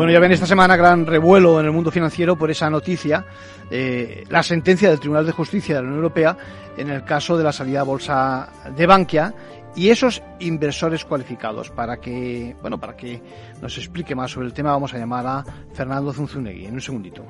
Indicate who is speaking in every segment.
Speaker 1: Bueno, ya ven esta semana gran revuelo en el mundo financiero por esa noticia, eh, la sentencia del Tribunal de Justicia de la Unión Europea en el caso de la salida a bolsa de Bankia y esos inversores cualificados. Para que, bueno, para que nos explique más sobre el tema, vamos a llamar a Fernando Zunzunegui en un segundito.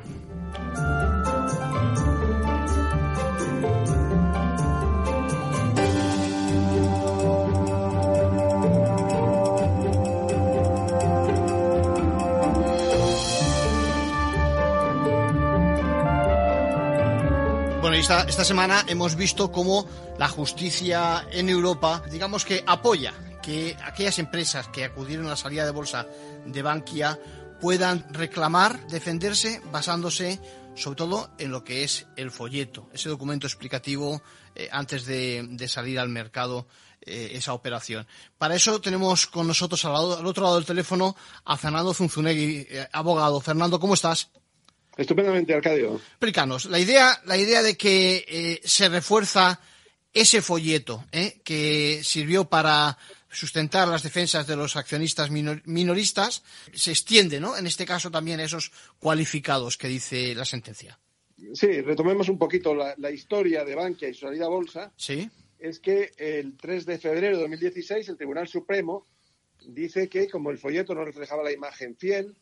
Speaker 1: Esta, esta semana hemos visto cómo la justicia en Europa, digamos que apoya que aquellas empresas que acudieron a la salida de bolsa de Bankia puedan reclamar, defenderse basándose sobre todo en lo que es el folleto, ese documento explicativo eh, antes de, salir al mercado eh, esa operación. Para eso tenemos con nosotros al, otro lado del teléfono a Fernando Zunzunegui, eh, abogado. Fernando, ¿cómo estás?
Speaker 2: Estupendamente, Arcadio.
Speaker 1: Explícanos, la idea, la idea de que eh, se refuerza ese folleto eh, que sirvió para sustentar las defensas de los accionistas minor, minoristas se extiende, ¿no? En este caso también a esos cualificados que dice la sentencia.
Speaker 2: Sí, retomemos un poquito la, la historia de Bankia y su salida a bolsa.
Speaker 1: Sí.
Speaker 2: Es que el 3 de febrero de 2016 el Tribunal Supremo dice que como el folleto no reflejaba la imagen fiel,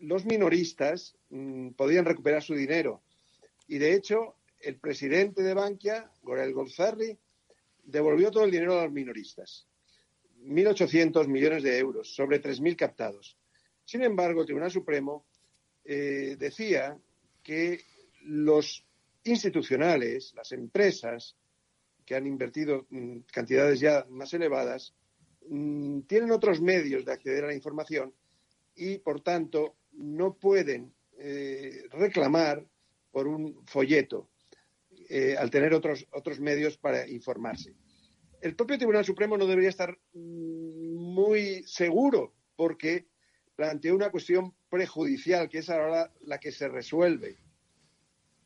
Speaker 2: los minoristas mmm, podían recuperar su dinero. Y de hecho, el presidente de Bankia, Gorel Golzarri, devolvió todo el dinero a los minoristas. 1.800 millones de euros sobre 3.000 captados. Sin embargo, el Tribunal Supremo eh, decía que los institucionales, las empresas que han invertido mmm, cantidades ya más elevadas, mmm, tienen otros medios de acceder a la información y, por tanto, no pueden eh, reclamar por un folleto eh, al tener otros, otros medios para informarse. El propio Tribunal Supremo no debería estar muy seguro porque planteó una cuestión prejudicial, que es ahora la que se resuelve.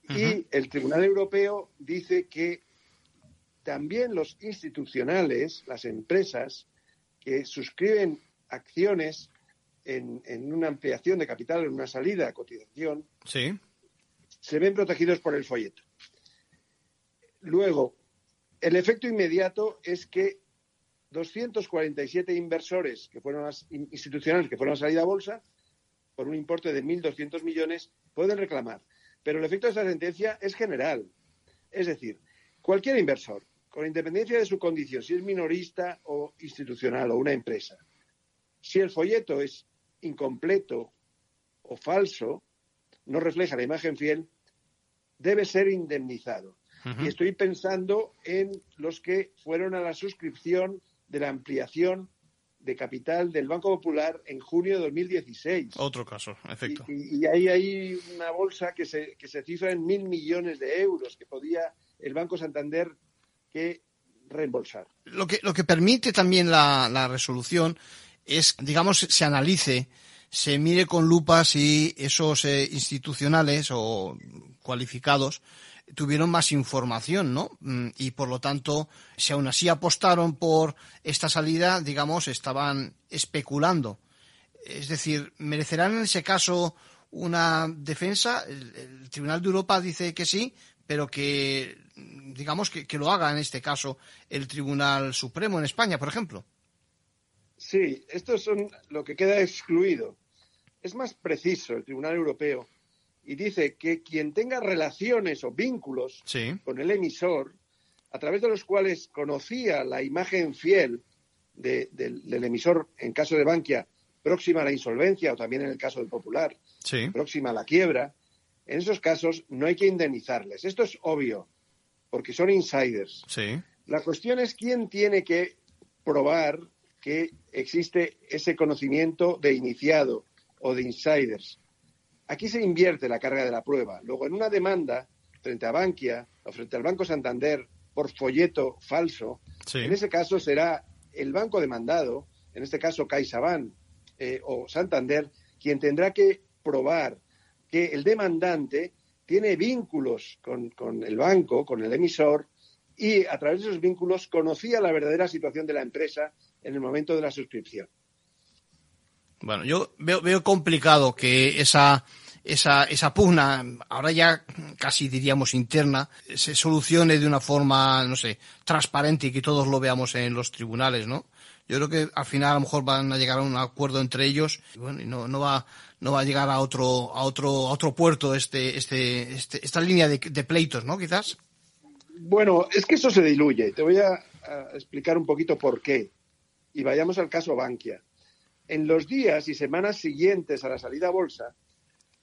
Speaker 2: Uh -huh. Y el Tribunal Europeo dice que también los institucionales, las empresas que suscriben acciones en, en, una ampliación de capital, en una salida a cotización,
Speaker 1: sí.
Speaker 2: se ven protegidos por el folleto. Luego, el efecto inmediato es que 247 inversores que fueron las institucionales que fueron a salida a bolsa por un importe de 1.200 millones pueden reclamar. Pero el efecto de esta sentencia es general. Es decir, cualquier inversor, con independencia de su condición, si es minorista o institucional o una empresa, si el folleto es incompleto o falso, no refleja la imagen fiel, debe ser indemnizado. Uh -huh. Y estoy pensando en los que fueron a la suscripción de la ampliación de capital del Banco Popular en junio de 2016.
Speaker 1: Otro caso, efecto.
Speaker 2: Y, y, y ahí hay una bolsa que se, que se cifra en mil millones de euros que podía el Banco Santander que reembolsar.
Speaker 1: Lo que, lo que permite también la, la resolución es, digamos, se analice, se mire con lupa si esos eh, institucionales o cualificados tuvieron más información, ¿no? Mm, y por lo tanto, si aún así apostaron por esta salida, digamos, estaban especulando. Es decir, ¿merecerán en ese caso una defensa? El, Tribunal de Europa dice que sí, pero que, digamos, que lo haga en este caso el Tribunal Supremo en España, por ejemplo.
Speaker 2: Sí, esto son lo que queda excluido. Es más preciso el Tribunal Europeo y dice que quien tenga relaciones o vínculos
Speaker 1: sí.
Speaker 2: con el emisor, a través de los cuales conocía la imagen fiel de, de, del emisor en caso de Bankia próxima a la insolvencia o también en el caso del Popular,
Speaker 1: sí.
Speaker 2: próxima a la quiebra, en esos casos no hay que indemnizarles. Esto es obvio, porque son insiders.
Speaker 1: Sí.
Speaker 2: La cuestión es quién tiene que probar que existe ese conocimiento de iniciado o de insiders. Aquí se invierte la carga de la prueba. Luego, en una demanda frente a Bankia o frente al Banco Santander por folleto falso, en ese caso será el banco demandado, en este caso CaixaBank eh, o Santander, quien tendrá que probar que el demandante tiene vínculos con, con, el banco, con el emisor, y a través de esos vínculos conocía la verdadera situación de la empresa en el momento de la suscripción.
Speaker 1: Bueno, yo veo, complicado que esa, esa, esa pugna, ahora ya casi diríamos interna, se solucione de una forma, no sé, transparente y que todos lo veamos en los tribunales, ¿no? Yo creo que al final a lo mejor van a llegar a un acuerdo entre ellos y bueno, no, no va, no va a llegar a otro, a otro, a otro puerto este, este, este esta línea de, de pleitos, ¿no? Quizás.
Speaker 2: Bueno, es que eso se diluye. Te voy a, a explicar un poquito por qué. Y vayamos al caso Bankia en los días y semanas siguientes a la salida a bolsa,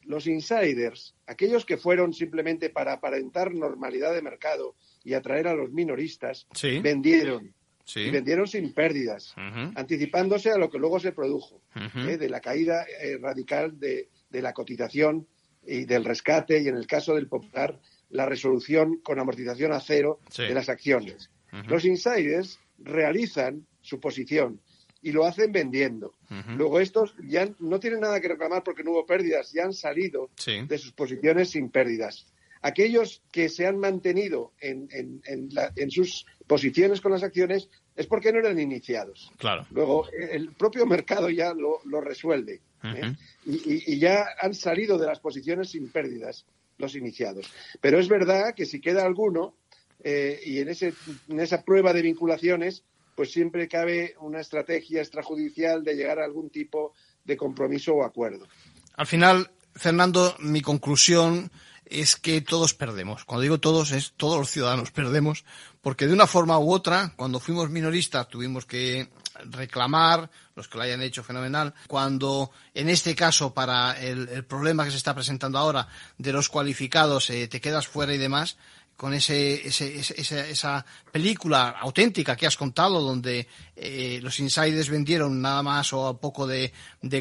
Speaker 2: los insiders, aquellos que fueron simplemente para aparentar normalidad de mercado y atraer a los minoristas, vendieron. Y vendieron sin pérdidas, anticipándose a lo que luego se produjo, ¿eh? de la caída eh, radical de, la cotización y del rescate, y en el caso del Popular, la resolución con amortización a cero de las acciones. Los insiders realizan su posición y lo hacen vendiendo. Luego estos ya no tienen nada que reclamar porque no hubo pérdidas, ya han salido de sus posiciones sin pérdidas. Aquellos que se han mantenido en, en, sus posiciones con las acciones es porque no eran iniciados.
Speaker 1: Claro.
Speaker 2: Luego el propio mercado ya lo, resuelve ¿eh? y, ya han salido de las posiciones sin pérdidas los iniciados. Pero es verdad que si queda alguno eh, y en, ese, en esa prueba de vinculaciones pues siempre cabe una estrategia extrajudicial de llegar a algún tipo de compromiso o acuerdo.
Speaker 1: Al final, Fernando, mi conclusión es que todos perdemos. Cuando digo todos, es todos los ciudadanos perdemos, porque de una forma u otra, cuando fuimos minoristas tuvimos que reclamar, los que lo hayan hecho fenomenal, cuando en este caso para el, problema que se está presentando ahora de los cualificados eh, te quedas fuera y demás, con ese, esa película auténtica que has contado, donde eh, los insiders vendieron nada más o a poco de,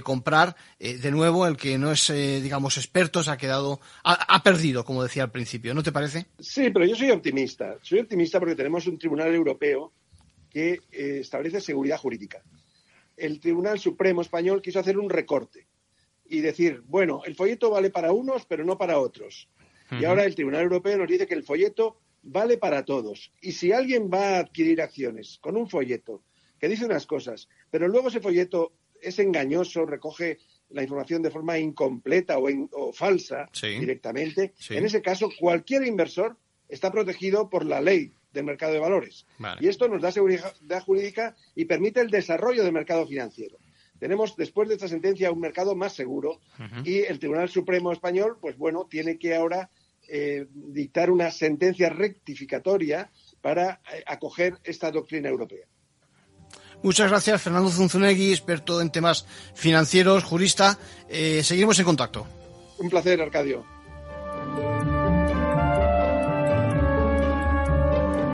Speaker 1: comprar, eh, de nuevo el que no es, eh, digamos, experto se ha quedado, ha, perdido, como decía al principio, ¿no te parece?
Speaker 2: Sí, pero yo soy optimista. Soy optimista porque tenemos un tribunal europeo que establece seguridad jurídica. El Tribunal Supremo español quiso hacer un recorte y decir, bueno, el folleto vale para unos, pero no para otros y ahora el Tribunal Europeo nos dice que el folleto vale para todos. Y si alguien va a adquirir acciones con un folleto que dice unas cosas, pero luego ese folleto es engañoso, recoge la información de forma incompleta o, falsa directamente, en ese caso cualquier inversor está protegido por la ley del mercado de valores. Y esto nos da seguridad jurídica y permite el desarrollo del mercado financiero. Tenemos, después de esta sentencia, un mercado más seguro y el Tribunal Supremo Español, pues bueno, tiene que ahora eh, dictar una sentencia rectificatoria para eh, acoger esta doctrina europea.
Speaker 1: Muchas gracias, Fernando Zunzunegui, experto en temas financieros, jurista. Eh, seguimos en contacto.
Speaker 2: Un placer, Arcadio.